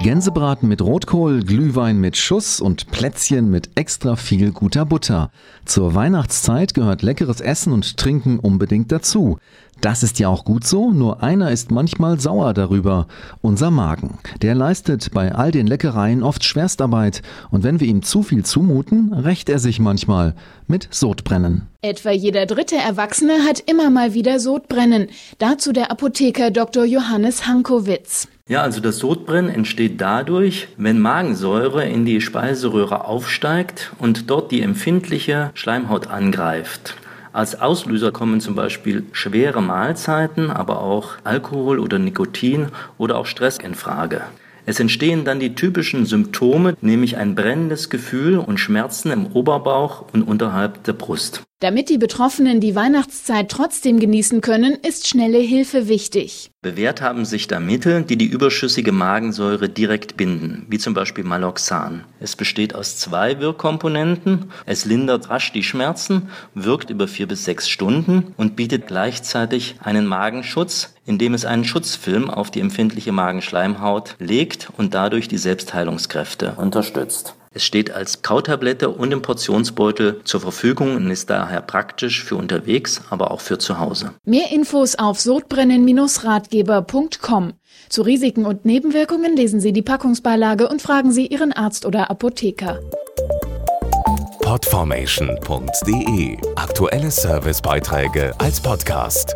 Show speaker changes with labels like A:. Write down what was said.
A: Gänsebraten mit Rotkohl, Glühwein mit Schuss und Plätzchen mit extra viel guter Butter. Zur Weihnachtszeit gehört leckeres Essen und Trinken unbedingt dazu. Das ist ja auch gut so, nur einer ist manchmal sauer darüber. Unser Magen. Der leistet bei all den Leckereien oft Schwerstarbeit und wenn wir ihm zu viel zumuten, rächt er sich manchmal mit Sodbrennen.
B: Etwa jeder dritte Erwachsene hat immer mal wieder Sodbrennen. Dazu der Apotheker Dr. Johannes Hankowitz.
C: Ja, also das Sodbrennen entsteht dadurch, wenn Magensäure in die Speiseröhre aufsteigt und dort die empfindliche Schleimhaut angreift. Als Auslöser kommen zum Beispiel schwere Mahlzeiten, aber auch Alkohol oder Nikotin oder auch Stress in Frage. Es entstehen dann die typischen Symptome, nämlich ein brennendes Gefühl und Schmerzen im Oberbauch und unterhalb der Brust.
B: Damit die Betroffenen die Weihnachtszeit trotzdem genießen können, ist schnelle Hilfe wichtig.
C: Bewährt haben sich da Mittel, die die überschüssige Magensäure direkt binden, wie zum Beispiel Maloxan. Es besteht aus zwei Wirkkomponenten. Es lindert rasch die Schmerzen, wirkt über vier bis sechs Stunden und bietet gleichzeitig einen Magenschutz, indem es einen Schutzfilm auf die empfindliche Magenschleimhaut legt und dadurch die Selbstheilungskräfte unterstützt. Es steht als Kautablette und im Portionsbeutel zur Verfügung und ist daher praktisch für unterwegs, aber auch für zu Hause.
B: Mehr Infos auf sodbrennen-ratgeber.com. Zu Risiken und Nebenwirkungen lesen Sie die Packungsbeilage und fragen Sie Ihren Arzt oder Apotheker.
D: Podformation.de Aktuelle Servicebeiträge als Podcast.